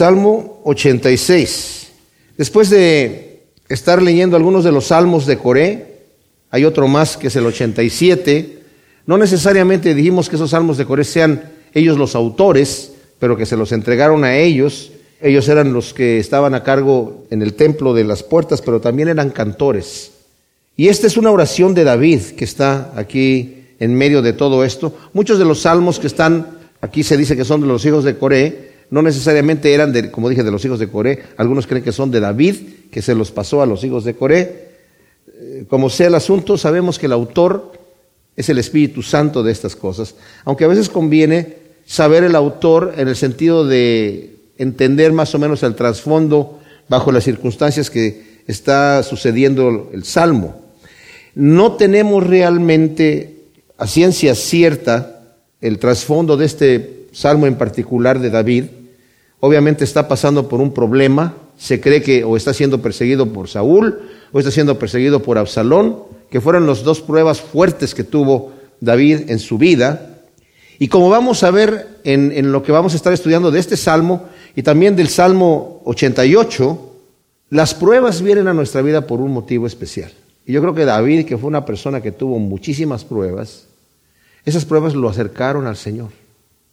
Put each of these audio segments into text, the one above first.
Salmo 86. Después de estar leyendo algunos de los salmos de Coré, hay otro más que es el 87. No necesariamente dijimos que esos salmos de Coré sean ellos los autores, pero que se los entregaron a ellos. Ellos eran los que estaban a cargo en el templo de las puertas, pero también eran cantores. Y esta es una oración de David que está aquí en medio de todo esto. Muchos de los salmos que están aquí se dice que son de los hijos de Coré, no necesariamente eran, de, como dije, de los hijos de Coré. Algunos creen que son de David, que se los pasó a los hijos de Coré. Eh, como sea el asunto, sabemos que el autor es el Espíritu Santo de estas cosas, aunque a veces conviene saber el autor en el sentido de entender más o menos el trasfondo bajo las circunstancias que está sucediendo el salmo. No tenemos realmente a ciencia cierta el trasfondo de este salmo en particular de David. Obviamente está pasando por un problema, se cree que o está siendo perseguido por Saúl o está siendo perseguido por Absalón, que fueron las dos pruebas fuertes que tuvo David en su vida. Y como vamos a ver en, lo que vamos a estar estudiando de este salmo y también del salmo 88, las pruebas vienen a nuestra vida por un motivo especial. Y yo creo que David, que fue una persona que tuvo muchísimas pruebas, esas pruebas lo acercaron al Señor,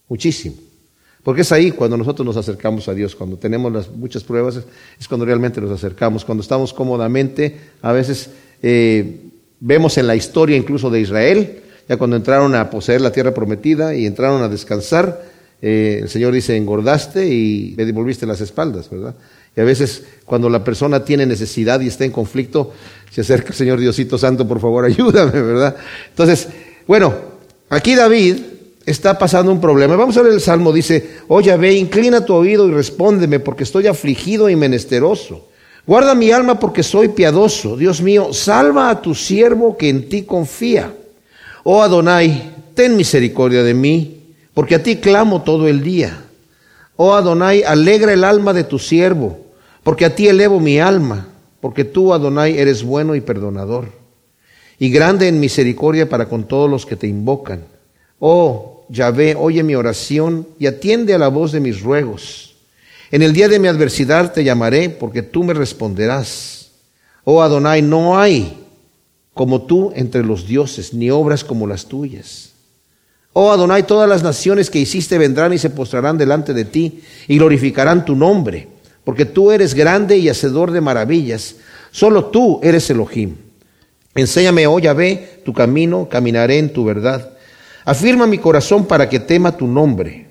muchísimo. Porque es ahí cuando nosotros nos acercamos a Dios, cuando tenemos las muchas pruebas, es cuando realmente nos acercamos, cuando estamos cómodamente, a veces eh, vemos en la historia incluso de Israel, ya cuando entraron a poseer la tierra prometida y entraron a descansar, eh, el Señor dice, engordaste y me devolviste las espaldas, ¿verdad? Y a veces cuando la persona tiene necesidad y está en conflicto, se acerca Señor Diosito Santo, por favor, ayúdame, ¿verdad? Entonces, bueno, aquí David está pasando un problema. Vamos a ver el Salmo, dice, oye, ve, inclina tu oído y respóndeme, porque estoy afligido y menesteroso. Guarda mi alma porque soy piadoso. Dios mío, salva a tu siervo que en ti confía. Oh Adonai, ten misericordia de mí, porque a ti clamo todo el día. Oh Adonai, alegra el alma de tu siervo porque a ti elevo mi alma, porque tú, Adonai, eres bueno y perdonador, y grande en misericordia para con todos los que te invocan. Oh, Yahvé, oye mi oración y atiende a la voz de mis ruegos. En el día de mi adversidad te llamaré, porque tú me responderás. Oh Adonai, no hay como tú entre los dioses, ni obras como las tuyas. Oh Adonai, todas las naciones que hiciste vendrán y se postrarán delante de ti y glorificarán tu nombre porque tú eres grande y hacedor de maravillas. Solo tú eres Elohim. Enséñame, oh Yahvé, tu camino, caminaré en tu verdad. Afirma mi corazón para que tema tu nombre.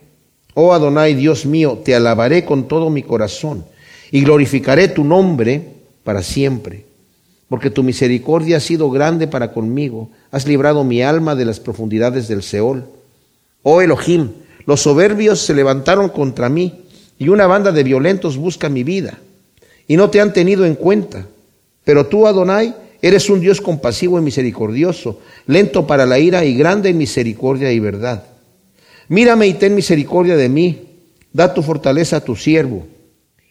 Oh Adonai, Dios mío, te alabaré con todo mi corazón y glorificaré tu nombre para siempre. Porque tu misericordia ha sido grande para conmigo. Has librado mi alma de las profundidades del Seol. Oh Elohim, los soberbios se levantaron contra mí y una banda de violentos busca mi vida y no te han tenido en cuenta. Pero tú, Adonai, eres un Dios compasivo y misericordioso, lento para la ira y grande en misericordia y verdad. Mírame y ten misericordia de mí, da tu fortaleza a tu siervo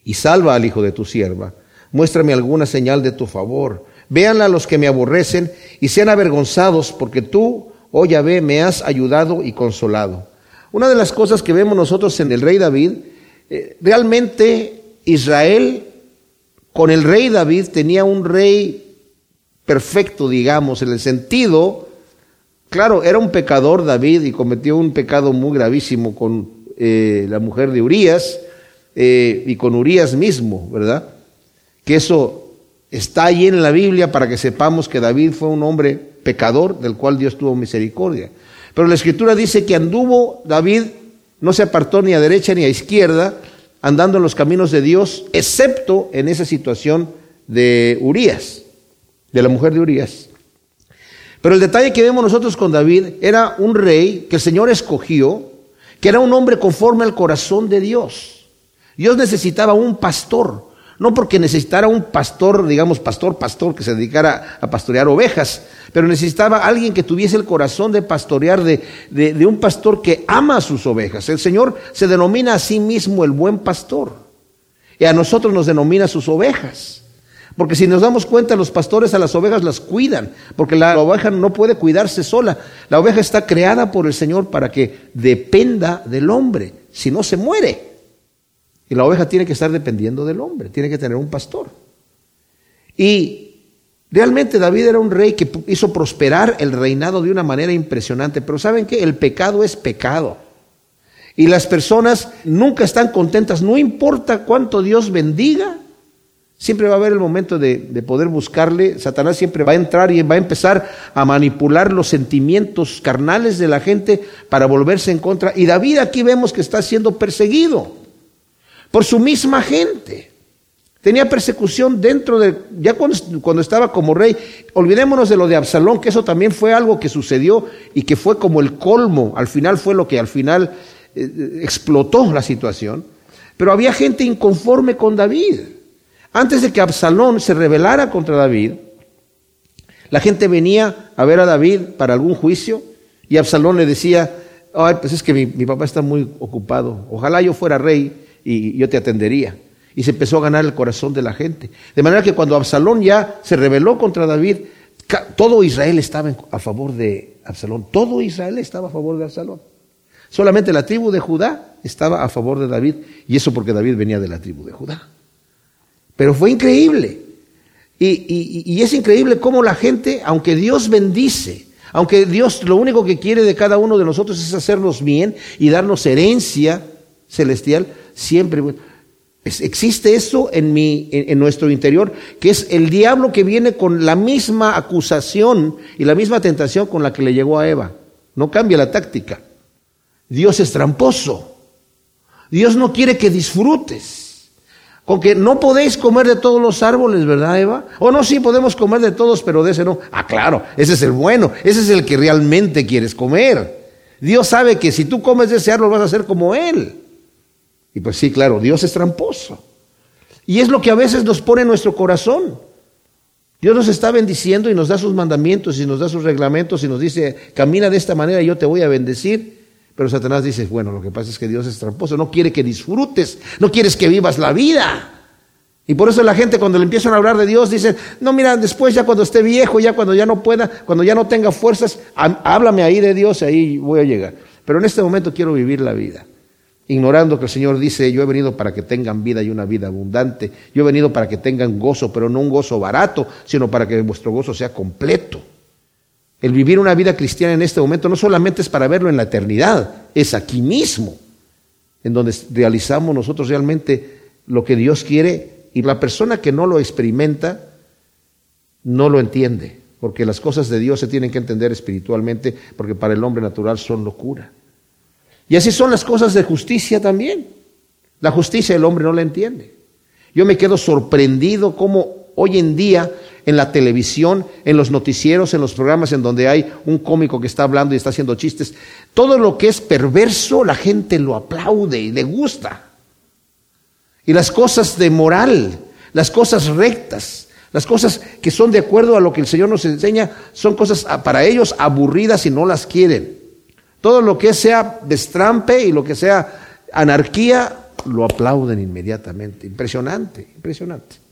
y salva al hijo de tu sierva. Muéstrame alguna señal de tu favor. Véanla los que me aborrecen y sean avergonzados, porque tú, oh Yahvé, me has ayudado y consolado. Una de las cosas que vemos nosotros en el rey David eh, realmente Israel con el rey David tenía un rey perfecto, digamos, en el sentido, claro, era un pecador David y cometió un pecado muy gravísimo con eh, la mujer de Urias eh, y con Urias mismo, ¿verdad? Que eso está ahí en la Biblia para que sepamos que David fue un hombre pecador del cual Dios tuvo misericordia. Pero la escritura dice que anduvo David no se apartó ni a derecha ni a izquierda, andando en los caminos de Dios, excepto en esa situación de Urias, de la mujer de Urias. Pero el detalle que vemos nosotros con David era un rey que el Señor escogió, que era un hombre conforme al corazón de Dios. Dios necesitaba un pastor, no porque necesitara un pastor, digamos, pastor, pastor, que se dedicara a pastorear ovejas, pero necesitaba alguien que tuviese el corazón de pastorear, de, de, un pastor que ama a sus ovejas. El Señor se denomina a sí mismo el buen pastor, y a nosotros nos denomina sus ovejas. Porque si nos damos cuenta, los pastores a las ovejas las cuidan, porque la oveja no puede cuidarse sola. La oveja está creada por el Señor para que dependa del hombre, si no se muere. Y la oveja tiene que estar dependiendo del hombre, tiene que tener un pastor. Y realmente David era un rey que hizo prosperar el reinado de una manera impresionante, pero ¿saben qué? El pecado es pecado. Y las personas nunca están contentas, no importa cuánto Dios bendiga, siempre va a haber el momento de, poder buscarle. Satanás siempre va a entrar y va a empezar a manipular los sentimientos carnales de la gente para volverse en contra. Y David aquí vemos que está siendo perseguido por su misma gente. Tenía persecución dentro de, ya cuando, estaba como rey, olvidémonos de lo de Absalón, que eso también fue algo que sucedió y que fue como el colmo, al final fue lo que al final eh, explotó la situación, pero había gente inconforme con David. Antes de que Absalón se rebelara contra David, la gente venía a ver a David para algún juicio y Absalón le decía, ay, pues es que mi, papá está muy ocupado, ojalá yo fuera rey y yo te atendería. Y se empezó a ganar el corazón de la gente. De manera que cuando Absalón ya se rebeló contra David, todo Israel estaba a favor de Absalón, todo Israel estaba a favor de Absalón. Solamente la tribu de Judá estaba a favor de David, y eso porque David venía de la tribu de Judá. Pero fue increíble. Y, es increíble cómo la gente, aunque Dios bendice, aunque Dios lo único que quiere de cada uno de nosotros es hacernos bien y darnos herencia celestial, siempre existe eso en, mi, en nuestro interior, que es el diablo que viene con la misma acusación y la misma tentación con la que le llegó a Eva. No cambia la táctica. Dios es tramposo. Dios no quiere que disfrutes. Con que no podéis comer de todos los árboles, ¿verdad, Eva? O no, sí podemos comer de todos, pero de ese no. Ah, claro, ese es el bueno, ese es el que realmente quieres comer. Dios sabe que si tú comes de ese árbol vas a ser como Él. Y pues sí, claro, Dios es tramposo. Y es lo que a veces nos pone en nuestro corazón. Dios nos está bendiciendo y nos da sus mandamientos y nos da sus reglamentos y nos dice, camina de esta manera y yo te voy a bendecir. Pero Satanás dice, bueno, lo que pasa es que Dios es tramposo, no quiere que disfrutes, no quieres que vivas la vida. Y por eso la gente cuando le empiezan a hablar de Dios dice, no, mira, después ya cuando esté viejo, ya cuando ya no pueda, cuando ya no tenga fuerzas, háblame ahí de Dios y ahí voy a llegar. Pero en este momento quiero vivir la vida, ignorando que el Señor dice, yo he venido para que tengan vida y una vida abundante, yo he venido para que tengan gozo, pero no un gozo barato, sino para que vuestro gozo sea completo. El vivir una vida cristiana en este momento no solamente es para verlo en la eternidad, es aquí mismo, en donde realizamos nosotros realmente lo que Dios quiere y la persona que no lo experimenta no lo entiende, porque las cosas de Dios se tienen que entender espiritualmente, porque para el hombre natural son locura. Y así son las cosas de justicia también. La justicia el hombre no la entiende. Yo me quedo sorprendido cómo hoy en día en la televisión, en los noticieros, en los programas en donde hay un cómico que está hablando y está haciendo chistes. Todo lo que es perverso, la gente lo aplaude y le gusta. Y las cosas de moral, las cosas rectas, las cosas que son de acuerdo a lo que el Señor nos enseña, son cosas para ellos aburridas y no las quieren. Todo lo que sea destrampe y lo que sea anarquía, lo aplauden inmediatamente. Impresionante, impresionante.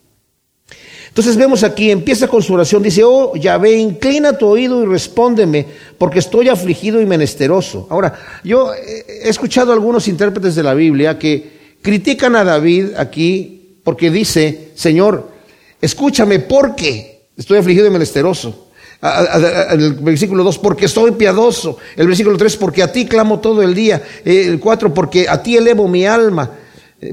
Entonces vemos aquí, empieza con su oración, dice, oh Yahvé, inclina tu oído y respóndeme, porque estoy afligido y menesteroso. Ahora, yo he escuchado a algunos intérpretes de la Biblia que critican a David aquí porque dice, Señor, escúchame porque estoy afligido y menesteroso. El versículo 2, porque estoy piadoso. El versículo 3, porque a ti clamo todo el día. El 4, porque a ti elevo mi alma.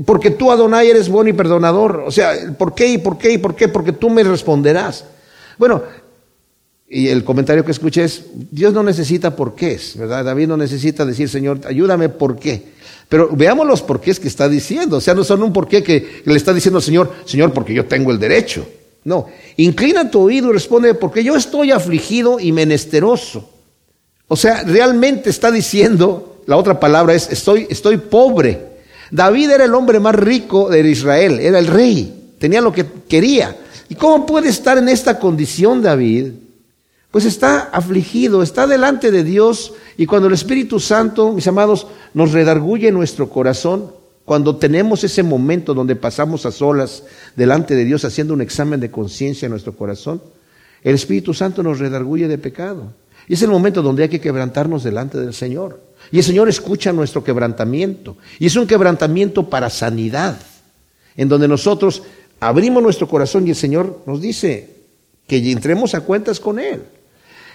Porque tú, Adonai, eres bueno y perdonador. O sea, ¿por qué y por qué y por qué? Porque tú me responderás. Bueno, y el comentario que escuché es, Dios no necesita por qué, ¿verdad? David no necesita decir, Señor, ayúdame por qué. Pero veamos los porqués que está diciendo. O sea, no son un porqué que le está diciendo Señor, Señor, porque yo tengo el derecho. No, inclina tu oído y responde, porque yo estoy afligido y menesteroso. O sea, realmente está diciendo, la otra palabra es, estoy, estoy pobre. David era el hombre más rico de Israel, era el rey, tenía lo que quería. ¿Y cómo puede estar en esta condición David? Pues está afligido, está delante de Dios y cuando el Espíritu Santo, mis amados, nos redarguye nuestro corazón, cuando tenemos ese momento donde pasamos a solas delante de Dios haciendo un examen de conciencia en nuestro corazón, el Espíritu Santo nos redarguye de pecado. Y es el momento donde hay que quebrantarnos delante del Señor. Y el Señor escucha nuestro quebrantamiento. Y es un quebrantamiento para sanidad, en donde nosotros abrimos nuestro corazón y el Señor nos dice que entremos a cuentas con Él.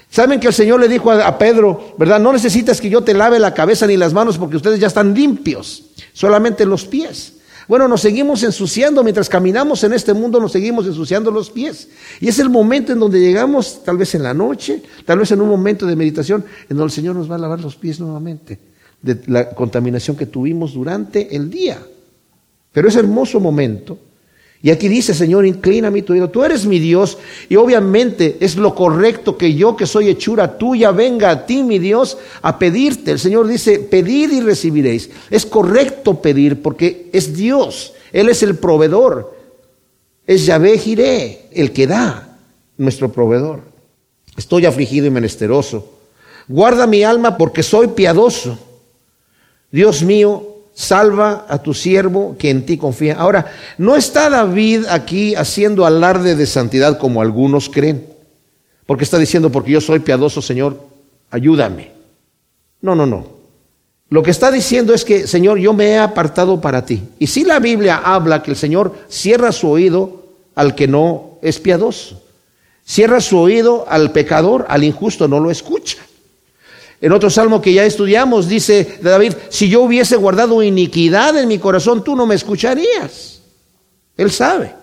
Saben que el Señor le dijo a, Pedro, ¿verdad? No necesitas que yo te lave la cabeza ni las manos porque ustedes ya están limpios, solamente los pies. Bueno, nos seguimos ensuciando mientras caminamos en este mundo, nos seguimos ensuciando los pies. Y es el momento en donde llegamos, tal vez en la noche, tal vez en un momento de meditación, en donde el Señor nos va a lavar los pies nuevamente de la contaminación que tuvimos durante el día. Pero es hermoso momento y aquí dice, Señor, inclina mi tu oído. Tú eres mi Dios y obviamente es lo correcto que yo que soy hechura tuya venga a ti, mi Dios, a pedirte. El Señor dice, pedid y recibiréis. Es correcto pedir porque es Dios. Él es el proveedor. Es Yahvé Jiré, el que da, nuestro proveedor. Estoy afligido y menesteroso. Guarda mi alma porque soy piadoso. Dios mío, salva a tu siervo que en ti confía. Ahora, no está David aquí haciendo alarde de santidad como algunos creen, porque está diciendo, porque yo soy piadoso, Señor, ayúdame. No, no, no. Lo que está diciendo es que, Señor, yo me he apartado para ti. Y si la Biblia habla que el Señor cierra su oído al que no es piadoso, cierra su oído al pecador, al injusto, no lo escucha. En otro salmo que ya estudiamos dice David, si yo hubiese guardado iniquidad en mi corazón, tú no me escucharías. Él sabe.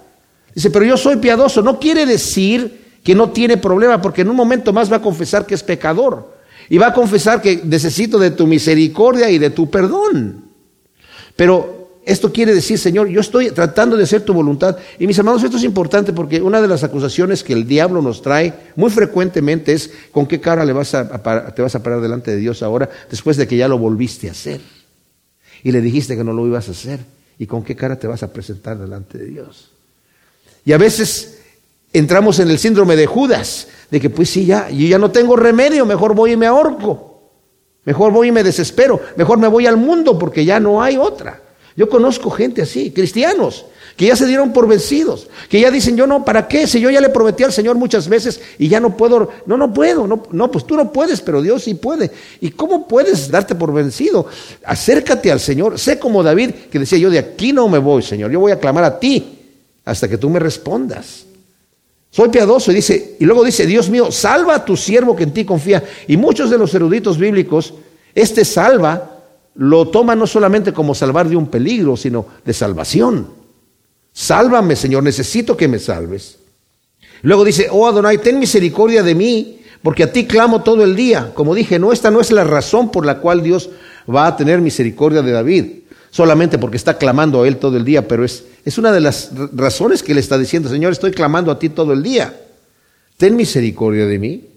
Dice, pero yo soy piadoso. No quiere decir que no tiene problema, porque en un momento más va a confesar que es pecador. Y va a confesar que necesito de tu misericordia y de tu perdón. Pero esto quiere decir, Señor, yo estoy tratando de hacer tu voluntad. Y mis hermanos, esto es importante porque una de las acusaciones que el diablo nos trae muy frecuentemente es con qué cara le vas a, te vas a parar delante de Dios ahora después de que ya lo volviste a hacer. Y le dijiste que no lo ibas a hacer. ¿Y con qué cara te vas a presentar delante de Dios? Y a veces entramos en el síndrome de Judas, de que pues sí, ya, yo ya no tengo remedio, mejor voy y me ahorco. Mejor voy y me desespero, mejor me voy al mundo porque ya no hay otra. Yo conozco gente así, cristianos, que ya se dieron por vencidos, que ya dicen, yo no, ¿para qué? Si yo ya le prometí al Señor muchas veces y ya no puedo, no, no puedo, no, no, pues tú no puedes, pero Dios sí puede. ¿Y cómo puedes darte por vencido? Acércate al Señor, sé como David, que decía, yo de aquí no me voy, Señor, yo voy a clamar a ti hasta que tú me respondas. Soy piadoso y dice, y luego dice, Dios mío, salva a tu siervo que en ti confía. Y muchos de los eruditos bíblicos, este salva lo toma no solamente como salvar de un peligro, sino de salvación. Sálvame, Señor, necesito que me salves. Luego dice, oh Adonai, ten misericordia de mí, porque a ti clamo todo el día. Como dije, no, esta no es la razón por la cual Dios va a tener misericordia de David, solamente porque está clamando a él todo el día, pero es, es una de las razones que él está diciendo, Señor, estoy clamando a ti todo el día. Ten misericordia de mí.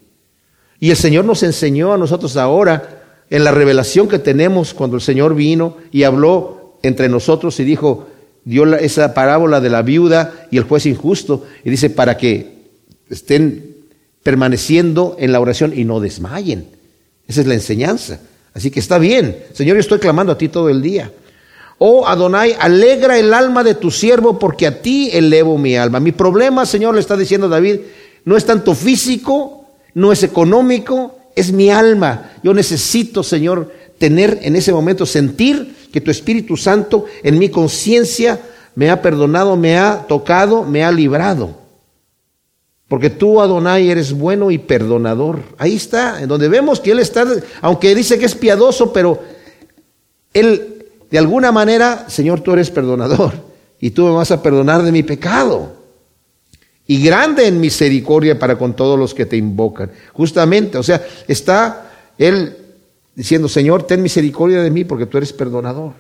Y el Señor nos enseñó a nosotros ahora en la revelación que tenemos cuando el Señor vino y habló entre nosotros y dijo, dio esa parábola de la viuda y el juez injusto, y dice, para que estén permaneciendo en la oración y no desmayen. Esa es la enseñanza. Así que está bien. Señor, yo estoy clamando a ti todo el día. Oh Adonai, alegra el alma de tu siervo porque a ti elevo mi alma. Mi problema, Señor, le está diciendo David, no es tanto físico, no es económico, es mi alma. Yo necesito, Señor, tener en ese momento, sentir que tu Espíritu Santo en mi conciencia me ha perdonado, me ha tocado, me ha librado. Porque tú, Adonai, eres bueno y perdonador. Ahí está, en donde vemos que Él está, aunque dice que es piadoso, pero Él, de alguna manera, Señor, tú eres perdonador. Y tú me vas a perdonar de mi pecado y grande en misericordia para con todos los que te invocan. Justamente, o sea, está él diciendo, Señor, ten misericordia de mí porque tú eres perdonador.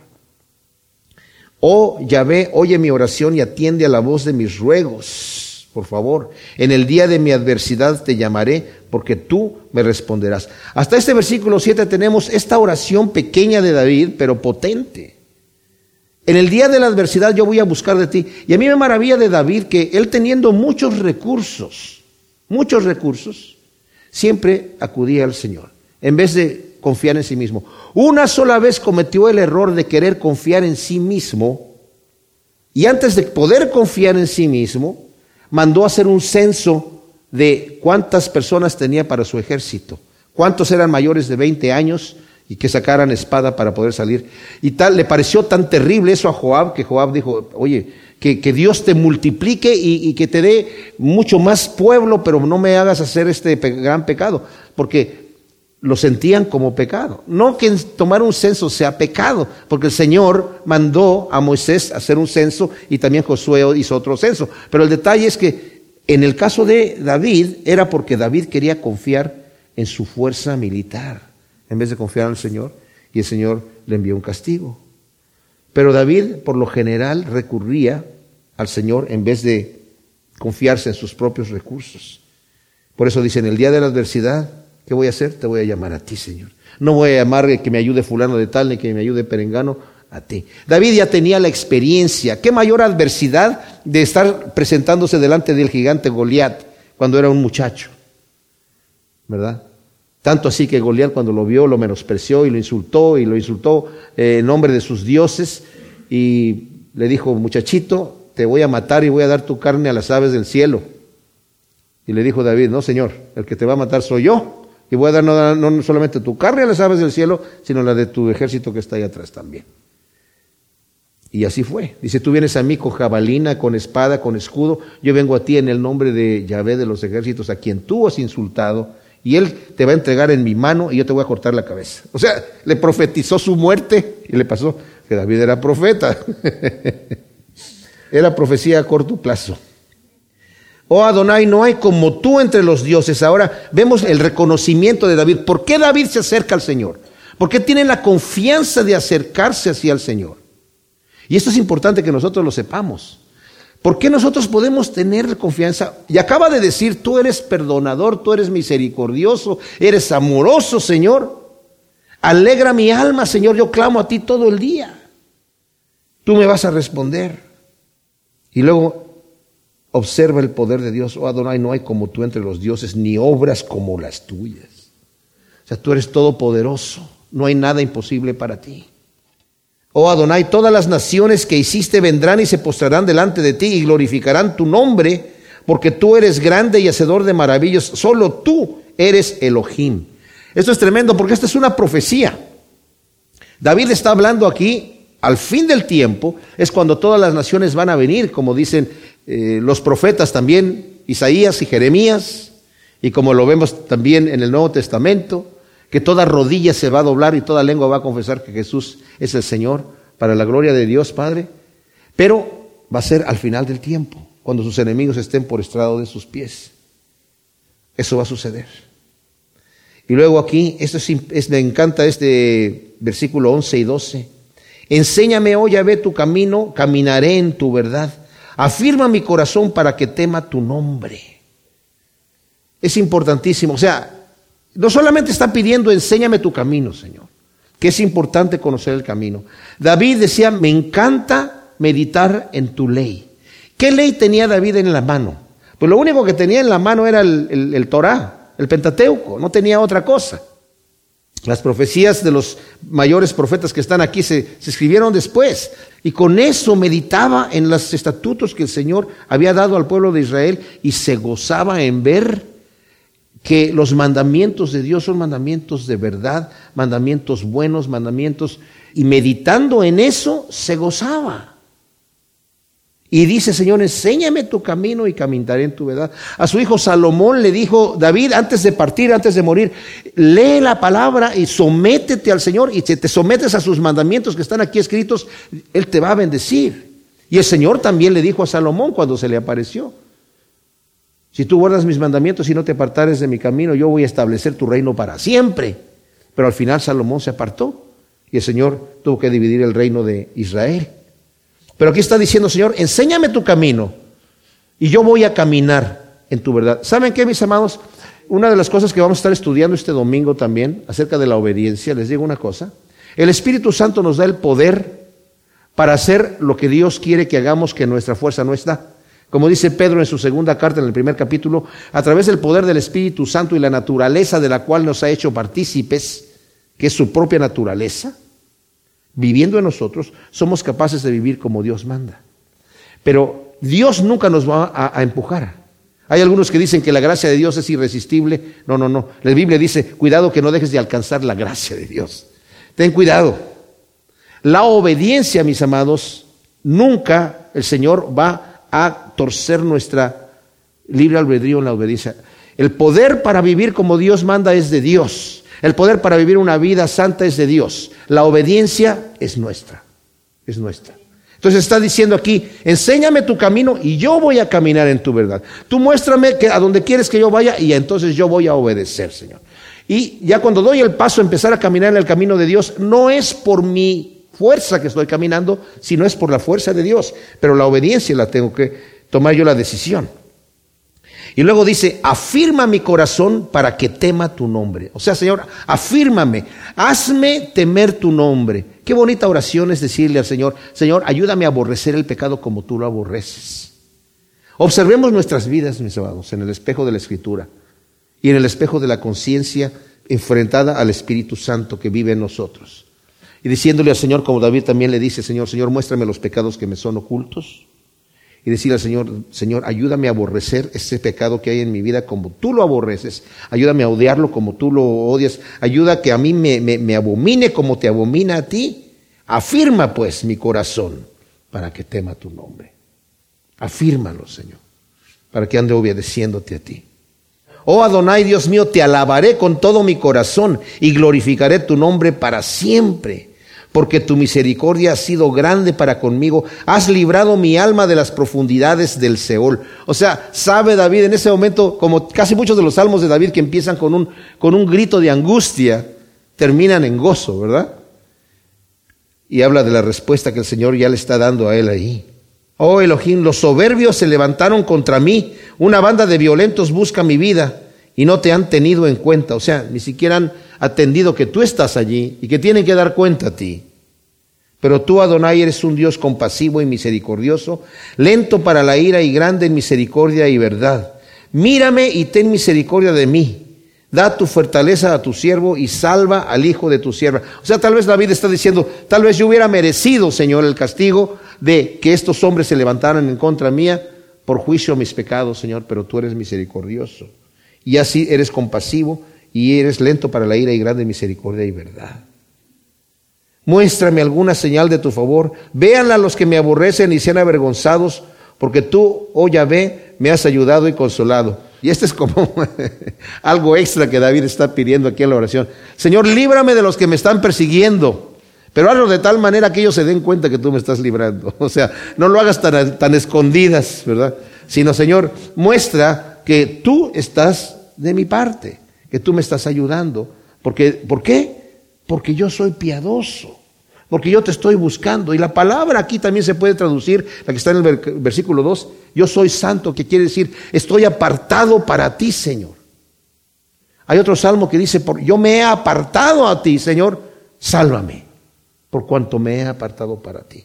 Oh Yahvé, oye mi oración y atiende a la voz de mis ruegos, por favor. En el día de mi adversidad te llamaré porque tú me responderás. Hasta este versículo 7 tenemos esta oración pequeña de David, pero potente. En el día de la adversidad yo voy a buscar de ti. Y a mí me maravilla de David que él teniendo muchos recursos, muchos recursos, siempre acudía al Señor, en vez de confiar en sí mismo. Una sola vez cometió el error de querer confiar en sí mismo y antes de poder confiar en sí mismo, mandó hacer un censo de cuántas personas tenía para su ejército, cuántos eran mayores de 20 años y que sacaran espada para poder salir. Y tal, le pareció tan terrible eso a Joab que Joab dijo, oye, que, Dios te multiplique y, que te dé mucho más pueblo, pero no me hagas hacer este gran pecado, porque lo sentían como pecado. No que tomar un censo sea pecado, porque el Señor mandó a Moisés hacer un censo y también Josué hizo otro censo. Pero el detalle es que en el caso de David era porque David quería confiar en su fuerza militar en vez de confiar en el Señor y el Señor le envió un castigo. Pero David por lo general recurría al Señor en vez de confiarse en sus propios recursos. Por eso dice, en el día de la adversidad, ¿qué voy a hacer? Te voy a llamar a ti, Señor. No voy a llamar que me ayude fulano de tal, ni que me ayude perengano, a ti. David ya tenía la experiencia. ¿Qué mayor adversidad de estar presentándose delante del gigante Goliat cuando era un muchacho? ¿Verdad? Tanto así que Goliat cuando lo vio lo menospreció y lo insultó y lo insultó eh, en nombre de sus dioses y le dijo, muchachito, te voy a matar y voy a dar tu carne a las aves del cielo. Y le dijo David, no señor, el que te va a matar soy yo. Y voy a dar no, no solamente tu carne a las aves del cielo, sino la de tu ejército que está ahí atrás también. Y así fue. Dice, tú vienes a mí con jabalina, con espada, con escudo. Yo vengo a ti en el nombre de Yahvé de los ejércitos, a quien tú has insultado. Y él te va a entregar en mi mano y yo te voy a cortar la cabeza. O sea, le profetizó su muerte y le pasó que David era profeta. Era profecía a corto plazo. Oh Adonai, no hay como tú entre los dioses. Ahora vemos el reconocimiento de David. ¿Por qué David se acerca al Señor? ¿Por qué tiene la confianza de acercarse hacia el Señor? Y esto es importante que nosotros lo sepamos. ¿Por qué nosotros podemos tener confianza? Y acaba de decir, tú eres perdonador, tú eres misericordioso, eres amoroso, Señor. Alegra mi alma, Señor, yo clamo a ti todo el día. Tú me vas a responder. Y luego observa el poder de Dios. Oh Adonai, no hay como tú entre los dioses, ni obras como las tuyas. O sea, tú eres todopoderoso. No hay nada imposible para ti. Oh Adonai, todas las naciones que hiciste vendrán y se postrarán delante de ti y glorificarán tu nombre, porque tú eres grande y hacedor de maravillas. Solo tú eres Elohim. Esto es tremendo porque esta es una profecía. David está hablando aquí al fin del tiempo es cuando todas las naciones van a venir, como dicen eh, los profetas también, Isaías y Jeremías, y como lo vemos también en el Nuevo Testamento, que toda rodilla se va a doblar y toda lengua va a confesar que Jesús es el Señor para la gloria de Dios Padre, pero va a ser al final del tiempo, cuando sus enemigos estén por estrado de sus pies. Eso va a suceder. Y luego aquí, esto es, me encanta este versículo 11 y 12. Enséñame, oh Yahvé, tu camino, caminaré en tu verdad. Afirma mi corazón para que tema tu nombre. Es importantísimo. O sea, no solamente está pidiendo, enséñame tu camino, Señor, que es importante conocer el camino. David decía, me encanta meditar en tu ley. ¿Qué ley tenía David en la mano? Pues lo único que tenía en la mano era el, el Torah, el Pentateuco, no tenía otra cosa. Las profecías de los mayores profetas que están aquí se, escribieron después. Y con eso meditaba en los estatutos que el Señor había dado al pueblo de Israel y se gozaba en ver que los mandamientos de Dios son mandamientos de verdad, mandamientos buenos, mandamientos... Y meditando en eso, se gozaba. Y dice, Señor, enséñame tu camino y caminaré en tu verdad. A su hijo Salomón le dijo, David, antes de partir, antes de morir, lee la palabra y sométete al Señor. Y si te sometes a sus mandamientos que están aquí escritos, Él te va a bendecir. Y el Señor también le dijo a Salomón cuando se le apareció, si tú guardas mis mandamientos y no te apartares de mi camino, yo voy a establecer tu reino para siempre. Pero al final Salomón se apartó y el Señor tuvo que dividir el reino de Israel. Pero aquí está diciendo, Señor, enséñame tu camino y yo voy a caminar en tu verdad. ¿Saben qué, mis amados? Una de las cosas que vamos a estar estudiando este domingo también acerca de la obediencia, les digo una cosa. El Espíritu Santo nos da el poder para hacer lo que Dios quiere que hagamos que nuestra fuerza no está. Como dice Pedro en su segunda carta en el primer capítulo, a través del poder del Espíritu Santo y la naturaleza de la cual nos ha hecho partícipes, que es su propia naturaleza, viviendo en nosotros, somos capaces de vivir como Dios manda. Pero Dios nunca nos va a, empujar. Hay algunos que dicen que la gracia de Dios es irresistible. No, no, no. La Biblia dice, cuidado que no dejes de alcanzar la gracia de Dios. Ten cuidado. La obediencia, mis amados, nunca el Señor va a torcer nuestra libre albedrío en la obediencia. El poder para vivir como Dios manda es de Dios. El poder para vivir una vida santa es de Dios. La obediencia es nuestra. Es nuestra. Entonces está diciendo aquí, enséñame tu camino y yo voy a caminar en tu verdad. Tú muéstrame a donde quieres que yo vaya y entonces yo voy a obedecer, Señor. Y ya cuando doy el paso a empezar a caminar en el camino de Dios, no es por mi fuerza que estoy caminando, sino es por la fuerza de Dios. Pero la obediencia la tengo que tomar yo la decisión. Y luego dice, afirma mi corazón para que tema tu nombre. O sea, Señor, afírmame, hazme temer tu nombre. Qué bonita oración es decirle al Señor, Señor, ayúdame a aborrecer el pecado como tú lo aborreces. Observemos nuestras vidas, mis amados, en el espejo de la Escritura y en el espejo de la conciencia enfrentada al Espíritu Santo que vive en nosotros. Y diciéndole al Señor, como David también le dice, Señor, Señor, muéstrame los pecados que me son ocultos y decirle al Señor, Señor, ayúdame a aborrecer ese pecado que hay en mi vida como tú lo aborreces, ayúdame a odiarlo como tú lo odias, ayuda que a mí me, me abomine como te abomina a ti. Afirma pues mi corazón para que tema tu nombre. Afírmalo, Señor, para que ande obedeciéndote a ti. Oh Adonai, Dios mío, te alabaré con todo mi corazón y glorificaré tu nombre para siempre porque tu misericordia ha sido grande para conmigo. Has librado mi alma de las profundidades del Seol. O sea, sabe David en ese momento, como casi muchos de los salmos de David que empiezan con un, con un grito de angustia, terminan en gozo, ¿verdad? Y habla de la respuesta que el Señor ya le está dando a él ahí. Oh Elohim, los soberbios se levantaron contra mí. Una banda de violentos busca mi vida y no te han tenido en cuenta. O sea, ni siquiera han atendido que tú estás allí y que tienen que dar cuenta a ti. Pero tú, Adonai, eres un Dios compasivo y misericordioso, lento para la ira y grande en misericordia y verdad. Mírame y ten misericordia de mí. Da tu fortaleza a tu siervo y salva al hijo de tu sierva. O sea, tal vez David está diciendo, tal vez yo hubiera merecido, Señor, el castigo de que estos hombres se levantaran en contra mía por juicio a mis pecados, Señor, pero tú eres misericordioso. Y así eres compasivo y eres lento para la ira y grande misericordia y verdad. Muéstrame alguna señal de tu favor. Véanla los que me aborrecen y sean avergonzados, porque tú, oh Yahvé, me has ayudado y consolado. Y este es como algo extra que David está pidiendo aquí en la oración. Señor, líbrame de los que me están persiguiendo. Pero hazlo de tal manera que ellos se den cuenta que tú me estás librando. O sea, no lo hagas tan, tan escondidas, ¿verdad? Sino, Señor, muestra que tú estás de mi parte que tú me estás ayudando. Porque, ¿Por qué? Porque yo soy piadoso, porque yo te estoy buscando. Y la palabra aquí también se puede traducir, la que está en el versículo 2, yo soy santo, que quiere decir, estoy apartado para ti, Señor. Hay otro salmo que dice, yo me he apartado a ti, Señor, sálvame, por cuanto me he apartado para ti.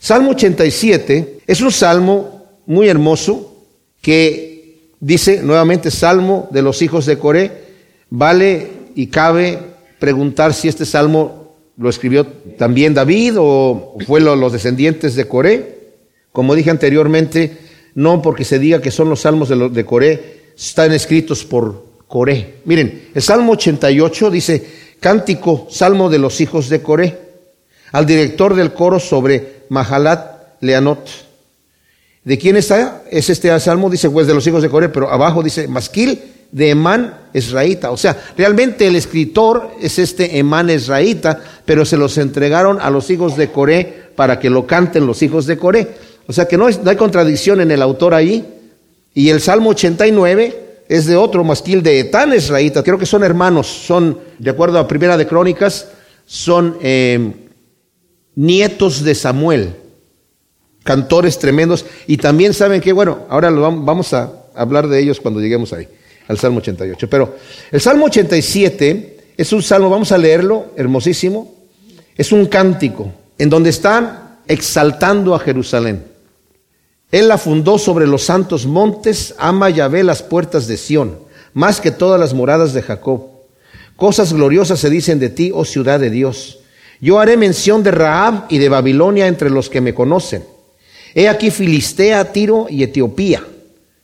Salmo 87 es un salmo muy hermoso que Dice nuevamente Salmo de los hijos de Coré. Vale y cabe preguntar si este salmo lo escribió también David o fue los descendientes de Coré. Como dije anteriormente, no porque se diga que son los salmos de, de Coré, están escritos por Coré. Miren, el Salmo 88 dice, cántico, salmo de los hijos de Coré, al director del coro sobre Mahalat Leanot. ¿De quién está? Es este salmo, dice, pues de los hijos de Coré, pero abajo dice, Masquil de Emán Esraíta. O sea, realmente el escritor es este Emán Esraíta, pero se los entregaron a los hijos de Coré para que lo canten los hijos de Coré. O sea que no, hay contradicción en el autor ahí. Y el Salmo 89 es de otro masquil de Etán Esraíta. Creo que son hermanos, son, de acuerdo a Primera de Crónicas, son eh, nietos de Samuel cantores tremendos. Y también saben que, bueno, ahora vamos a hablar de ellos cuando lleguemos ahí, al Salmo 88. Pero el Salmo 87 es un salmo, vamos a leerlo, hermosísimo. Es un cántico en donde están exaltando a Jerusalén. Él la fundó sobre los santos montes, ama Yahvé las puertas de Sión, más que todas las moradas de Jacob. Cosas gloriosas se dicen de ti, oh ciudad de Dios. Yo haré mención de Raab y de Babilonia entre los que me conocen He aquí Filistea, Tiro y Etiopía.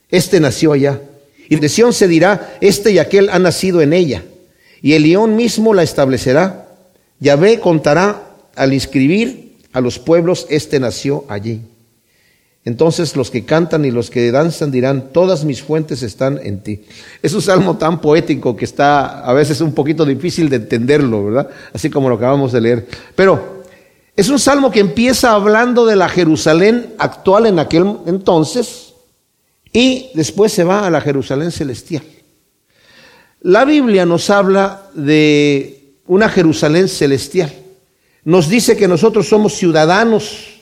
Este nació allá. Y de Sión se dirá, este y aquel ha nacido en ella. Y el león mismo la establecerá. Yahvé contará al inscribir a los pueblos, este nació allí. Entonces los que cantan y los que danzan dirán, todas mis fuentes están en ti. Es un salmo tan poético que está a veces un poquito difícil de entenderlo, ¿verdad? Así como lo acabamos de leer. Pero es un salmo que empieza hablando de la Jerusalén actual en aquel entonces y después se va a la Jerusalén celestial. La Biblia nos habla de una Jerusalén celestial. Nos dice que nosotros somos ciudadanos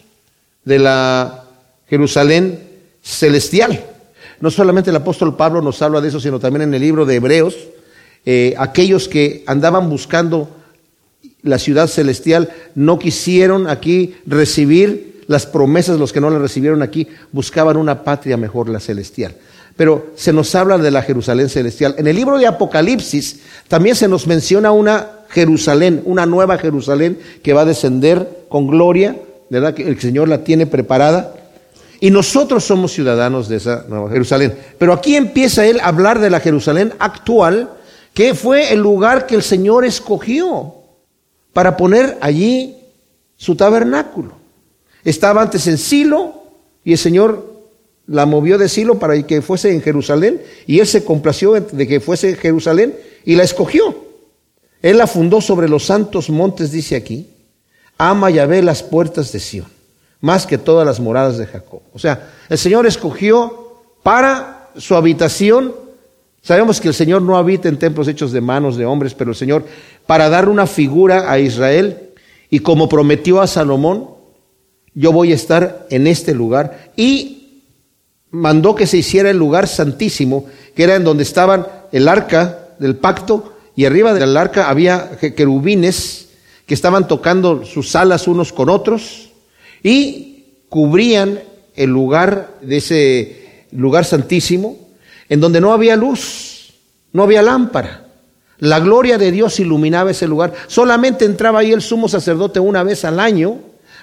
de la Jerusalén celestial. No solamente el apóstol Pablo nos habla de eso, sino también en el libro de Hebreos, eh, aquellos que andaban buscando la ciudad celestial no quisieron aquí recibir las promesas, los que no las recibieron aquí buscaban una patria mejor, la celestial. Pero se nos habla de la Jerusalén celestial. En el libro de Apocalipsis también se nos menciona una Jerusalén, una nueva Jerusalén que va a descender con gloria, ¿verdad? Que el Señor la tiene preparada. Y nosotros somos ciudadanos de esa Nueva Jerusalén. Pero aquí empieza él a hablar de la Jerusalén actual, que fue el lugar que el Señor escogió para poner allí su tabernáculo. Estaba antes en Silo y el Señor la movió de Silo para que fuese en Jerusalén y él se complació de que fuese en Jerusalén y la escogió. Él la fundó sobre los santos montes, dice aquí. Ama y ve las puertas de Sión más que todas las moradas de Jacob. O sea, el Señor escogió para su habitación. Sabemos que el Señor no habita en templos hechos de manos de hombres, pero el Señor, para dar una figura a Israel, y como prometió a Salomón, yo voy a estar en este lugar, y mandó que se hiciera el lugar santísimo, que era en donde estaban el arca del pacto, y arriba del arca había querubines que estaban tocando sus alas unos con otros, y cubrían el lugar de ese lugar santísimo, en donde no había luz, no había lámpara. La gloria de Dios iluminaba ese lugar. Solamente entraba ahí el sumo sacerdote una vez al año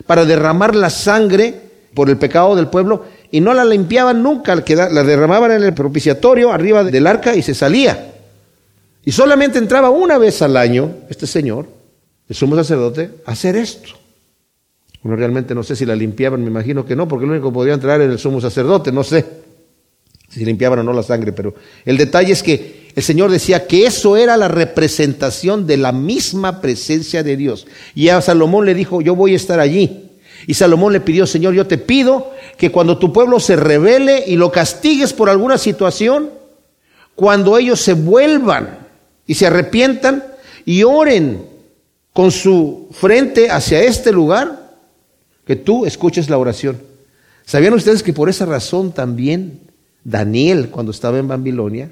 para derramar la sangre por el pecado del pueblo y no la limpiaban nunca, la derramaban en el propiciatorio arriba del arca y se salía. Y solamente entraba una vez al año este señor, el sumo sacerdote, a hacer esto. Uno realmente no sé si la limpiaban, me imagino que no, porque lo único que podía entrar era el sumo sacerdote, no sé si limpiaban o no la sangre, pero el detalle es que el Señor decía que eso era la representación de la misma presencia de Dios. Y a Salomón le dijo, yo voy a estar allí. Y Salomón le pidió, Señor, yo te pido que cuando tu pueblo se revele y lo castigues por alguna situación, cuando ellos se vuelvan y se arrepientan y oren con su frente hacia este lugar, que tú escuches la oración. ¿Sabían ustedes que por esa razón también Daniel, cuando estaba en Babilonia,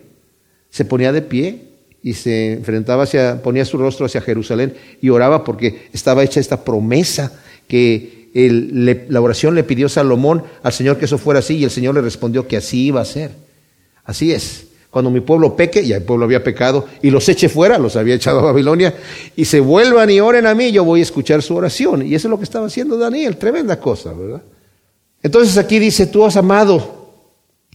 se ponía de pie y se enfrentaba hacia, ponía su rostro hacia Jerusalén y oraba porque estaba hecha esta promesa que la oración le pidió Salomón al Señor que eso fuera así y el Señor le respondió que así iba a ser. Así es. Cuando mi pueblo peque, y el pueblo había pecado, y los eche fuera, los había echado a Babilonia, y se vuelvan y oren a mí, yo voy a escuchar su oración. Y eso es lo que estaba haciendo Daniel, tremenda cosa, ¿verdad? Entonces aquí dice, tú has amado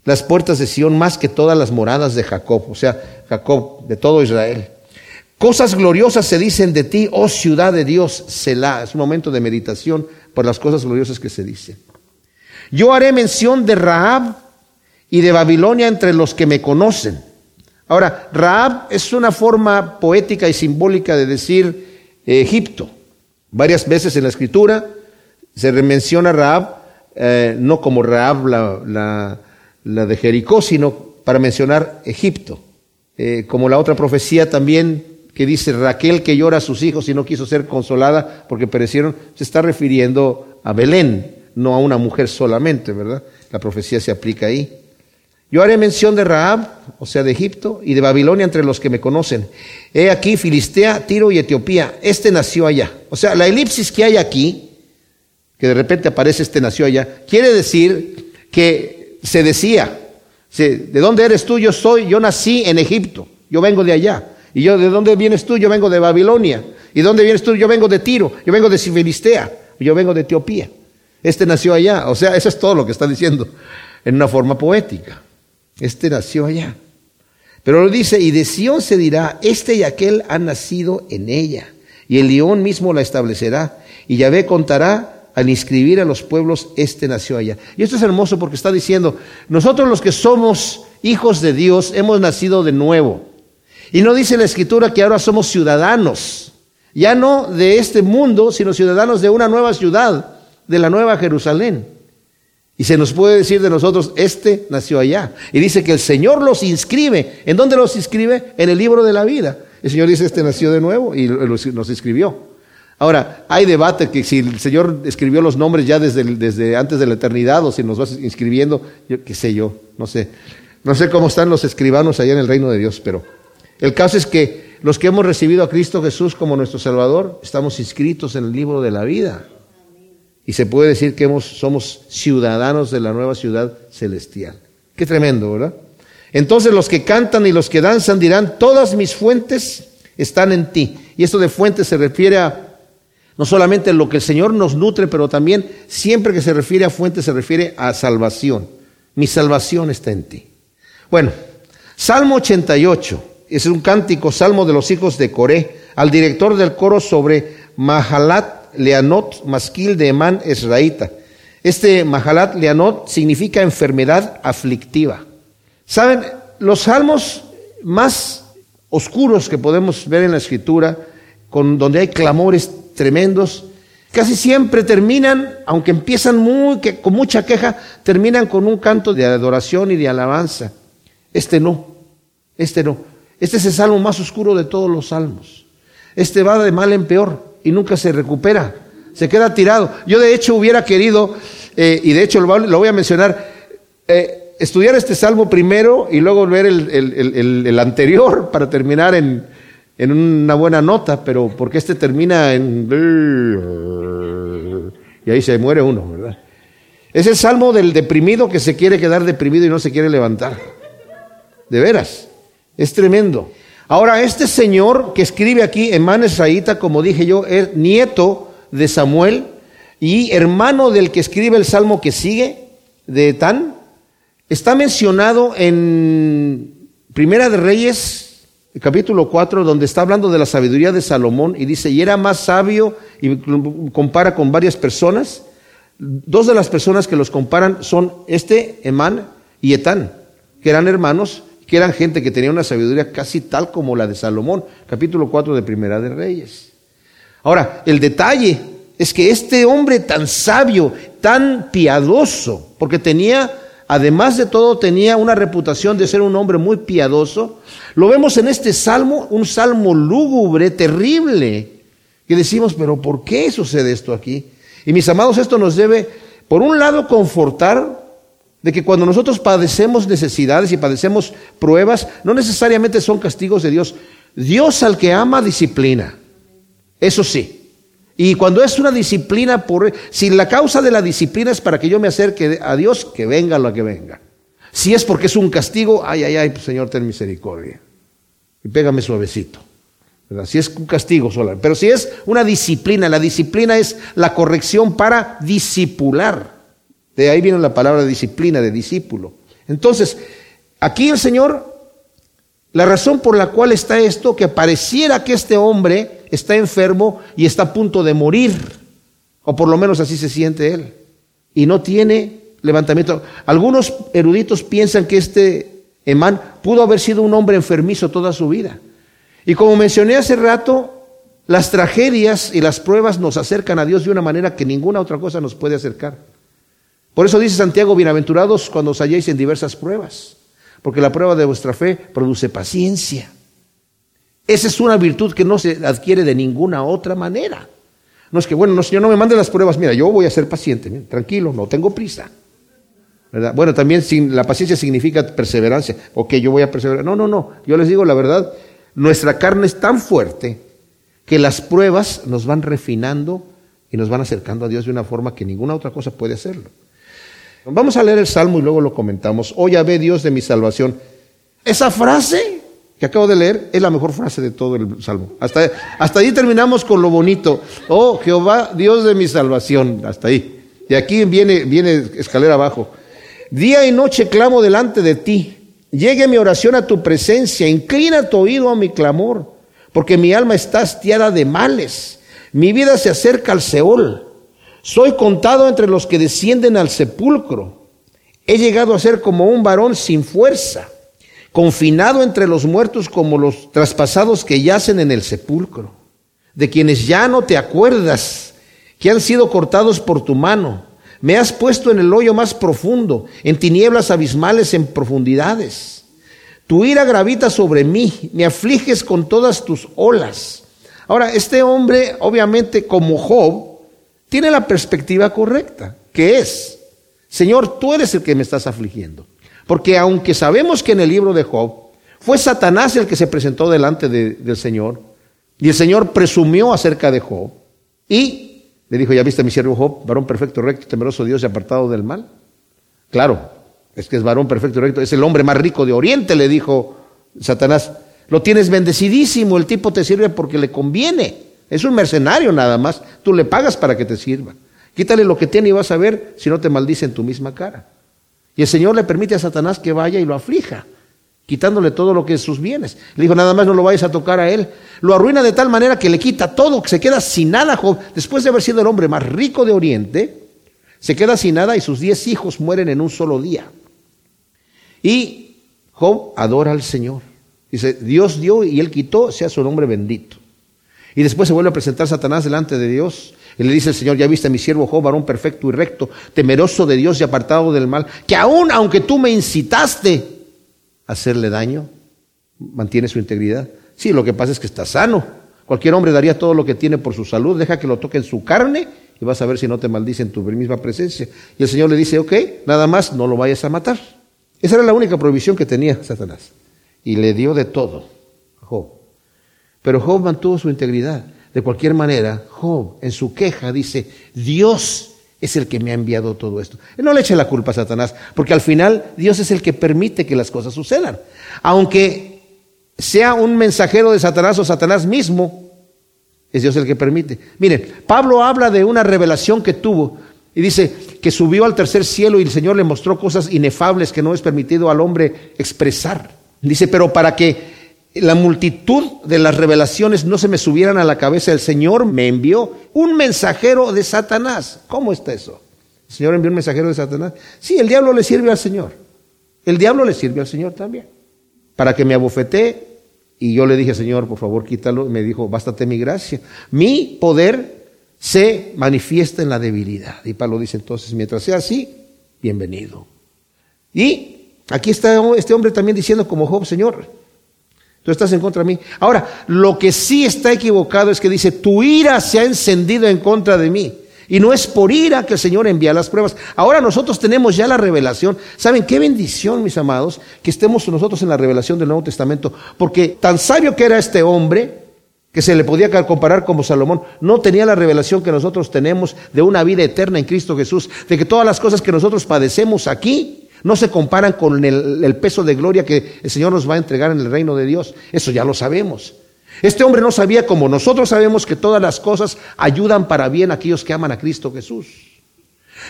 las puertas de Sión más que todas las moradas de Jacob, o sea, Jacob, de todo Israel. Cosas gloriosas se dicen de ti, oh ciudad de Dios, Selah. Es un momento de meditación por las cosas gloriosas que se dicen. Yo haré mención de Raab, y de Babilonia entre los que me conocen. Ahora, Raab es una forma poética y simbólica de decir eh, Egipto. Varias veces en la escritura se menciona Raab, eh, no como Raab la, de Jericó, sino para mencionar Egipto. Eh, como la otra profecía también que dice Raquel que llora a sus hijos y no quiso ser consolada porque perecieron, se está refiriendo a Belén, no a una mujer solamente, ¿verdad? La profecía se aplica ahí. Yo haré mención de Raab, o sea, de Egipto, y de Babilonia entre los que me conocen. He aquí Filistea, Tiro y Etiopía. Este nació allá. O sea, la elipsis que hay aquí, que de repente aparece este nació allá, quiere decir que se decía, ¿de dónde eres tú? Yo soy, yo nací en Egipto, yo vengo de allá. Y yo, ¿de dónde vienes tú? Yo vengo de Babilonia. ¿Y dónde vienes tú? Yo vengo de Tiro, yo vengo de Filistea, yo vengo de Etiopía. Este nació allá. O sea, eso es todo lo que está diciendo en una forma poética. Este nació allá. Pero lo dice, y de Sión se dirá, este y aquel han nacido en ella. y el león mismo la establecerá. Y Yahvé contará al inscribir a los pueblos, este nació allá. Y esto es hermoso porque está diciendo, nosotros los que somos hijos de Dios hemos nacido de nuevo. Y no dice la escritura que ahora somos ciudadanos, ya no de este mundo, sino ciudadanos de una nueva ciudad, de la nueva Jerusalén. Y se nos puede decir de nosotros, este nació allá. Y dice que el Señor los inscribe. ¿En dónde los inscribe? En el libro de la vida. El Señor dice, este nació de nuevo y nos inscribió. Ahora, hay debate que si el Señor escribió los nombres ya desde, desde antes de la eternidad o si nos va inscribiendo, yo, qué sé yo, no sé. No sé cómo están los escribanos allá en el reino de Dios, pero el caso es que los que hemos recibido a Cristo Jesús como nuestro Salvador, estamos inscritos en el libro de la vida. Y se puede decir que somos ciudadanos de la nueva ciudad celestial. Qué tremendo, ¿verdad? Entonces los que cantan y los que danzan dirán, todas mis fuentes están en ti. Y esto de fuentes se refiere a no solamente lo que el Señor nos nutre, pero también siempre que se refiere a fuentes se refiere a salvación. Mi salvación está en ti. Bueno, Salmo 88 es un cántico, salmo de los hijos de Coré, al director del coro sobre Mahalat Leanot, masquil de Emán Esraíta. Este Mahalat Leanot significa enfermedad aflictiva. Saben, los salmos más oscuros que podemos ver en la escritura, con, donde hay clamores tremendos, casi siempre terminan, aunque empiezan muy, que, con mucha queja, terminan con un canto de adoración y de alabanza. Este no, este no. Este es el salmo más oscuro de todos los salmos. Este va de mal en peor y nunca se recupera, se queda tirado. Yo de hecho hubiera querido, eh, y de hecho lo, voy a mencionar, eh, estudiar este salmo primero y luego ver el, anterior para terminar en, en, una buena nota, pero porque este termina en... Y ahí se muere uno, ¿verdad? Es el salmo del deprimido que se quiere quedar deprimido y no se quiere levantar. De veras, es tremendo. Ahora, este señor que escribe aquí, Emán Esraíta, como dije yo, es nieto de Samuel y hermano del que escribe el salmo que sigue, de Etán, está mencionado en Primera de Reyes, capítulo 4, donde está hablando de la sabiduría de Salomón y dice, y era más sabio, y compara con varias personas. Dos de las personas que los comparan son este, Emán y Etán, que eran hermanos que eran gente que tenía una sabiduría casi tal como la de Salomón, capítulo 4 de Primera de Reyes. Ahora, el detalle es que este hombre tan sabio, tan piadoso, porque tenía, además de todo, tenía una reputación de ser un hombre muy piadoso, lo vemos en este salmo, un salmo lúgubre, terrible, que decimos, pero ¿por qué sucede esto aquí? Y mis amados, esto nos debe, por un lado, confortar de que cuando nosotros padecemos necesidades y padecemos pruebas, no necesariamente son castigos de Dios. Dios al que ama disciplina. Eso sí. Y cuando es una disciplina, por, si la causa de la disciplina es para que yo me acerque a Dios, que venga lo que venga. Si es porque es un castigo, ay, ay, ay, pues, Señor, ten misericordia. Y pégame suavecito. Si es un castigo solo. Pero si es una disciplina, la disciplina es la corrección para disipular. De ahí viene la palabra disciplina, de discípulo. Entonces, aquí el Señor, la razón por la cual está esto, que pareciera que este hombre está enfermo y está a punto de morir, o por lo menos así se siente él, y no tiene levantamiento. Algunos eruditos piensan que este Emán pudo haber sido un hombre enfermizo toda su vida. Y como mencioné hace rato, las tragedias y las pruebas nos acercan a Dios de una manera que ninguna otra cosa nos puede acercar. Por eso dice Santiago, bienaventurados cuando os halléis en diversas pruebas, porque la prueba de vuestra fe produce paciencia. Esa es una virtud que no se adquiere de ninguna otra manera. No es que, bueno, no, Señor, no me mande las pruebas, mira, yo voy a ser paciente, tranquilo, no tengo prisa. Bueno, también la paciencia significa perseverancia. Ok, yo voy a perseverar. No, no, no. Yo les digo la verdad, nuestra carne es tan fuerte que las pruebas nos van refinando y nos van acercando a Dios de una forma que ninguna otra cosa puede hacerlo. Vamos a leer el Salmo y luego lo comentamos. Oh ve Dios de mi salvación. Esa frase que acabo de leer es la mejor frase de todo el Salmo. Hasta, hasta ahí terminamos con lo bonito. Oh Jehová, Dios de mi salvación. Hasta ahí. Y aquí viene, viene escalera abajo. Día y noche clamo delante de ti. Llegue mi oración a tu presencia. Inclina tu oído a mi clamor. porque mi alma está hastiada de males. Mi vida se acerca al Seol. Soy contado entre los que descienden al sepulcro. He llegado a ser como un varón sin fuerza, confinado entre los muertos como los traspasados que yacen en el sepulcro, de quienes ya no te acuerdas, que han sido cortados por tu mano. Me has puesto en el hoyo más profundo, en tinieblas abismales en profundidades. Tu ira gravita sobre mí, me afliges con todas tus olas. Ahora, este hombre, obviamente, como Job, tiene la perspectiva correcta, que es, Señor, tú eres el que me estás afligiendo. Porque aunque sabemos que en el libro de Job fue Satanás el que se presentó delante del Señor, y el Señor presumió acerca de Job, y le dijo, ya viste mi siervo Job, varón perfecto, recto, temeroso Dios y apartado del mal. Claro, es que es varón perfecto y recto, es el hombre más rico de Oriente, le dijo Satanás. Lo tienes bendecidísimo, el tipo te sirve porque le conviene. Es un mercenario nada más. Tú le pagas para que te sirva. Quítale lo que tiene y vas a ver si no te maldice en tu misma cara. Y el Señor le permite a Satanás que vaya y lo aflija, quitándole todo lo que es sus bienes. Le dijo, nada más no lo vayas a tocar a él. Lo arruina de tal manera que le quita todo, que se queda sin nada. Job, después de haber sido el hombre más rico de Oriente, se queda sin nada y sus diez hijos mueren en un solo día. Y Job adora al Señor. Dice, Dios dio y él quitó, sea su nombre bendito. Y después se vuelve a presentar Satanás delante de Dios. Y le dice el Señor, ya viste a mi siervo Job, varón perfecto y recto, temeroso de Dios y apartado del mal, que aún aunque tú me incitaste a hacerle daño, mantiene su integridad. Sí, lo que pasa es que está sano. Cualquier hombre daría todo lo que tiene por su salud, deja que lo toque en su carne y vas a ver si no te maldice en tu misma presencia. Y el Señor le dice, ok, nada más, no lo vayas a matar. Esa era la única prohibición que tenía Satanás. Y le dio de todo a Job. Pero Job mantuvo su integridad. De cualquier manera, Job en su queja dice, Dios es el que me ha enviado todo esto. no le eche la culpa a Satanás, porque al final Dios es el que permite que las cosas sucedan. Aunque sea un mensajero de Satanás o Satanás mismo, es Dios el que permite. Miren, Pablo habla de una revelación que tuvo y dice que subió al tercer cielo y el Señor le mostró cosas inefables que no es permitido al hombre expresar. Dice, pero para que la multitud de las revelaciones no se me subieran a la cabeza, el Señor me envió un mensajero de Satanás. ¿Cómo está eso? ¿El Señor envió un mensajero de Satanás? Sí, el diablo le sirve al Señor. El diablo le sirve al Señor también. Para que me abofetee. Y yo le dije, Señor, por favor, quítalo. Y me dijo, bástate mi gracia. Mi poder se manifiesta en la debilidad. Y Pablo dice entonces, mientras sea así, bienvenido. Y aquí está este hombre también diciendo como Job, Señor, Tú estás en contra de mí. Ahora, lo que sí está equivocado es que dice, tu ira se ha encendido en contra de mí. Y no es por ira que el Señor envía las pruebas. Ahora nosotros tenemos ya la revelación. ¿Saben qué bendición, mis amados, que estemos nosotros en la revelación del Nuevo Testamento? Porque tan sabio que era este hombre, que se le podía comparar como Salomón, no tenía la revelación que nosotros tenemos de una vida eterna en Cristo Jesús, de que todas las cosas que nosotros padecemos aquí, no se comparan con el, peso de gloria que el Señor nos va a entregar en el reino de Dios. Eso ya lo sabemos. Este hombre no sabía como nosotros sabemos que todas las cosas ayudan para bien a aquellos que aman a Cristo Jesús.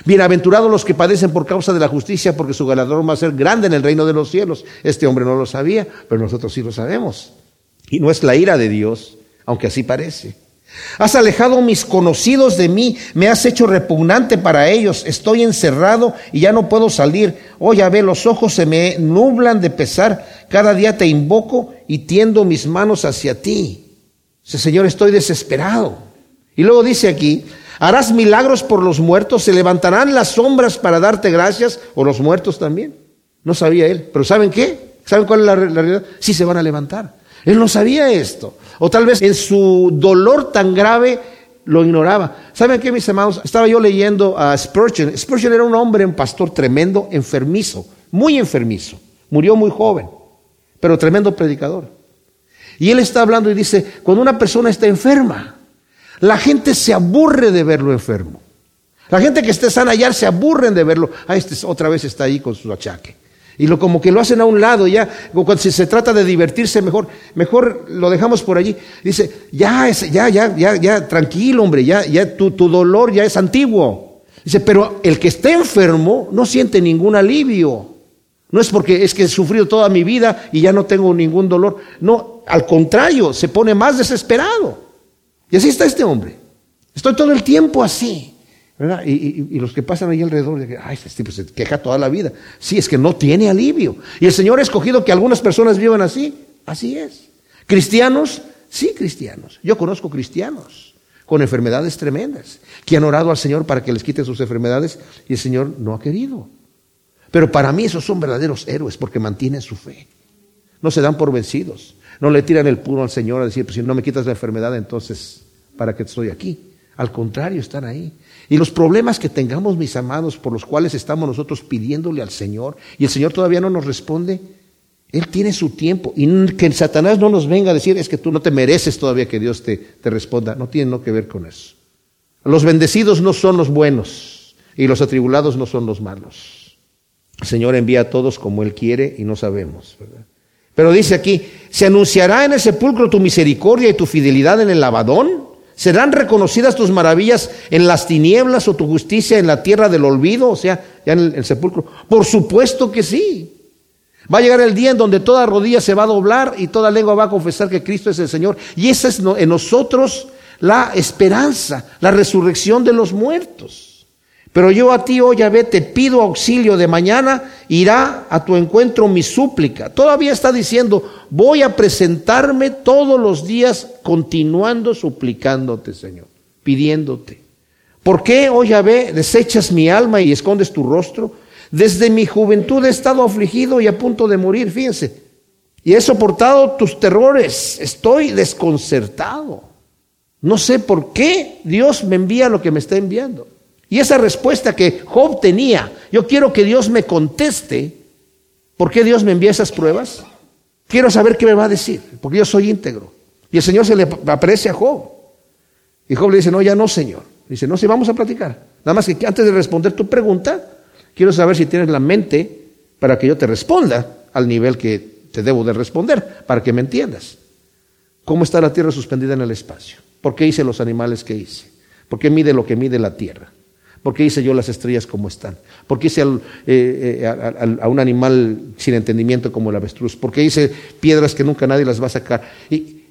Bienaventurados los que padecen por causa de la justicia, porque su galardón va a ser grande en el reino de los cielos. Este hombre no lo sabía, pero nosotros sí lo sabemos. Y no es la ira de Dios, aunque así parece. Has alejado mis conocidos de mí, me has hecho repugnante para ellos, estoy encerrado y ya no puedo salir. Oh, ve, los ojos se me nublan de pesar, cada día te invoco y tiendo mis manos hacia ti. Señor, estoy desesperado. Y luego dice aquí, harás milagros por los muertos, se levantarán las sombras para darte gracias, o los muertos también. No sabía él, pero ¿saben qué? ¿Saben cuál es la realidad? Sí se van a levantar. Él no sabía esto. O tal vez en su dolor tan grave lo ignoraba. ¿Saben qué, mis amados? Estaba yo leyendo a Spurgeon. Spurgeon era un hombre, un pastor tremendo, enfermizo, muy enfermizo. Murió muy joven, pero tremendo predicador. Y él está hablando y dice, cuando una persona está enferma, la gente se aburre de verlo enfermo. La gente que esté sana ya se aburren de verlo. Ah, este otra vez está ahí con su achaque. Y lo, como que lo hacen a un lado, ya, cuando si se trata de divertirse, mejor, mejor lo dejamos por allí. Dice, ya, ya, ya, ya, ya, tranquilo, hombre, ya, ya, tu, tu dolor ya es antiguo. Dice, pero el que está enfermo no siente ningún alivio. No es porque es que he sufrido toda mi vida y ya no tengo ningún dolor. No, al contrario, se pone más desesperado. Y así está este hombre. Estoy todo el tiempo así. Y, los que pasan ahí alrededor, ay, este tipo se queja toda la vida. Sí, es que no tiene alivio. Y el Señor ha escogido que algunas personas vivan así. Así es. Cristianos, sí, cristianos. Yo conozco cristianos con enfermedades tremendas que han orado al Señor para que les quite sus enfermedades y el Señor no ha querido. Pero para mí esos son verdaderos héroes porque mantienen su fe. No se dan por vencidos. No le tiran el puro al Señor a decir, pues si no me quitas la enfermedad, entonces, ¿para qué estoy aquí? Al contrario, están ahí. Y los problemas que tengamos, mis amados, por los cuales estamos nosotros pidiéndole al Señor, y el Señor todavía no nos responde, Él tiene su tiempo. Y que Satanás no nos venga a decir, es que tú no te mereces todavía que Dios te, te responda. No tiene nada que ver con eso. Los bendecidos no son los buenos, y los atribulados no son los malos. El Señor envía a todos como Él quiere y no sabemos. Pero dice aquí, ¿se anunciará en el sepulcro tu misericordia y tu fidelidad en el lavadón? ¿Serán reconocidas tus maravillas en las tinieblas o tu justicia en la tierra del olvido? O sea, ya en el, sepulcro. Por supuesto que sí. Va a llegar el día en donde toda rodilla se va a doblar y toda lengua va a confesar que Cristo es el Señor. Y esa es en nosotros la esperanza, la resurrección de los muertos. Pero yo a ti, oh Yahvé, te pido auxilio de mañana, irá a tu encuentro mi súplica. Todavía está diciendo, voy a presentarme todos los días continuando suplicándote, Señor, pidiéndote. ¿Por qué, oh Yahvé, desechas mi alma y escondes tu rostro? Desde mi juventud he estado afligido y a punto de morir, fíjense. Y he soportado tus terrores, estoy desconcertado. No sé por qué Dios me envía lo que me está enviando. Y esa respuesta que Job tenía, yo quiero que Dios me conteste, ¿por qué Dios me envía esas pruebas? Quiero saber qué me va a decir, porque yo soy íntegro. Y el Señor se le aparece a Job. Y Job le dice, no, ya no, Señor. Dice, no, si vamos a platicar. Nada más que antes de responder tu pregunta, quiero saber si tienes la mente para que yo te responda al nivel que te debo de responder, para que me entiendas. ¿Cómo está la tierra suspendida en el espacio? ¿Por qué hice los animales que hice? ¿Por qué mide lo que mide la tierra? ¿Por qué hice yo las estrellas como están? ¿Por qué hice eh, eh, a, un animal sin entendimiento como el avestruz? ¿Por qué hice piedras que nunca nadie las va a sacar? Y,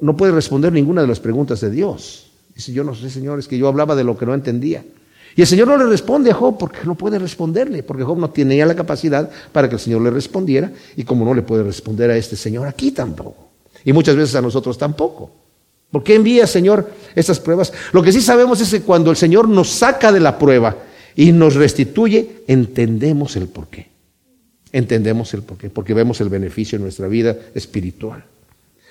no puede responder ninguna de las preguntas de Dios. Dice, yo no sé, Señor, es que yo hablaba de lo que no entendía. Y el Señor no le responde a Job porque no puede responderle, porque Job no tenía la capacidad para que el Señor le respondiera, y como no le puede responder a este Señor aquí tampoco. Y muchas veces a nosotros tampoco. ¿Por qué envía, Señor, estas pruebas? Lo que sí sabemos es que cuando el Señor nos saca de la prueba y nos restituye, entendemos el porqué. Entendemos el porqué, porque vemos el beneficio en nuestra vida espiritual.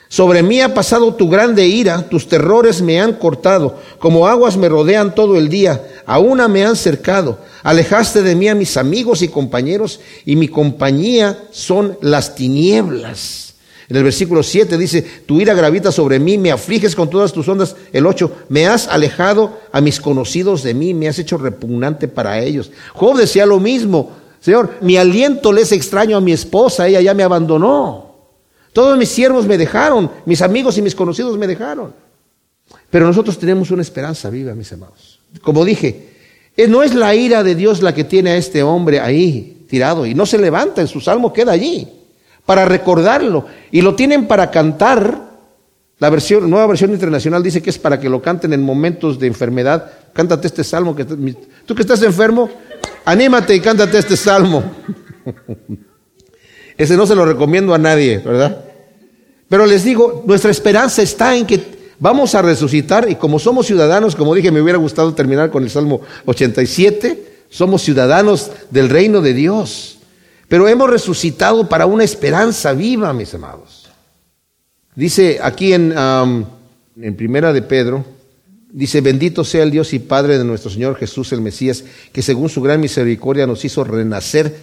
Sobre mí ha pasado tu grande ira, tus terrores me han cortado, como aguas me rodean todo el día, a una me han cercado. Alejaste de mí a mis amigos y compañeros, y mi compañía son las tinieblas. En el versículo 7 dice, tu ira gravita sobre mí, me afliges con todas tus ondas. El 8, me has alejado a mis conocidos de mí, me has hecho repugnante para ellos. Job decía lo mismo, Señor, mi aliento le es extraño a mi esposa, ella ya me abandonó. Todos mis siervos me dejaron, mis amigos y mis conocidos me dejaron. Pero nosotros tenemos una esperanza viva, mis amados. Como dije, eh, no es la ira de Dios la que tiene a este hombre ahí tirado y no se levanta, en su salmo queda allí para recordarlo. Y lo tienen para cantar. La versión, nueva versión internacional dice que es para que lo canten en momentos de enfermedad. Cántate este salmo. Que, tú que estás enfermo, anímate y cántate este salmo. Ese no se lo recomiendo a nadie, ¿verdad? Pero les digo, nuestra esperanza está en que vamos a resucitar y como somos ciudadanos, como dije, me hubiera gustado terminar con el Salmo 87, somos ciudadanos del reino de Dios. Pero hemos resucitado para una esperanza viva, mis amados. Dice aquí en, en Primera de Pedro, dice, bendito sea el Dios y Padre de nuestro Señor Jesús el Mesías, que según su gran misericordia nos hizo renacer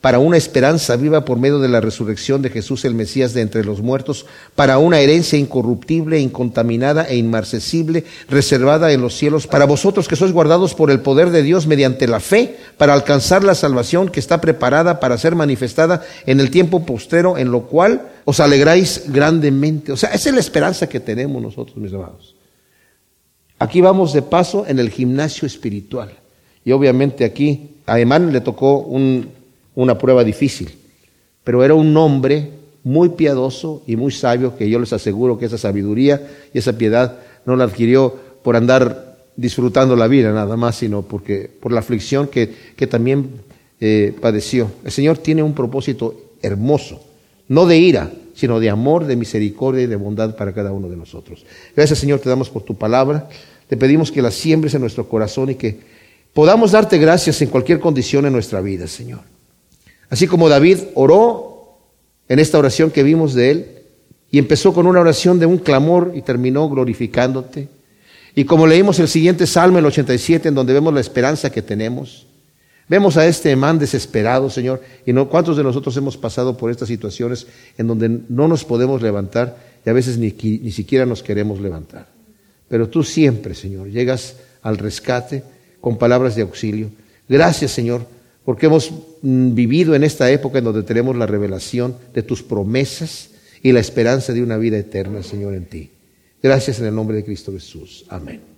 para una esperanza viva por medio de la resurrección de Jesús el Mesías de entre los muertos, para una herencia incorruptible, incontaminada e inmarcesible, reservada en los cielos, para vosotros que sois guardados por el poder de Dios mediante la fe, para alcanzar la salvación que está preparada para ser manifestada en el tiempo postrero, en lo cual os alegráis grandemente. O sea, esa es la esperanza que tenemos nosotros, mis amados. Aquí vamos de paso en el gimnasio espiritual. Y obviamente aquí a Emán le tocó un una prueba difícil, pero era un hombre muy piadoso y muy sabio que yo les aseguro que esa sabiduría y esa piedad no la adquirió por andar disfrutando la vida nada más, sino porque, por la aflicción que, que también eh, padeció. El Señor tiene un propósito hermoso, no de ira, sino de amor, de misericordia y de bondad para cada uno de nosotros. Gracias Señor, te damos por tu palabra. Te pedimos que la siembres en nuestro corazón y que podamos darte gracias en cualquier condición en nuestra vida, Señor. Así como David oró en esta oración que vimos de él, y empezó con una oración de un clamor y terminó glorificándote. Y como leímos el siguiente Salmo, el 87, en donde vemos la esperanza que tenemos, vemos a este man desesperado, Señor, y no, ¿cuántos de nosotros hemos pasado por estas situaciones en donde no nos podemos levantar y a veces ni, ni siquiera nos queremos levantar? Pero tú siempre, Señor, llegas al rescate con palabras de auxilio. Gracias, Señor, porque hemos vivido en esta época en donde tenemos la revelación de tus promesas y la esperanza de una vida eterna, Señor, en ti. Gracias en el nombre de Cristo Jesús. Amén.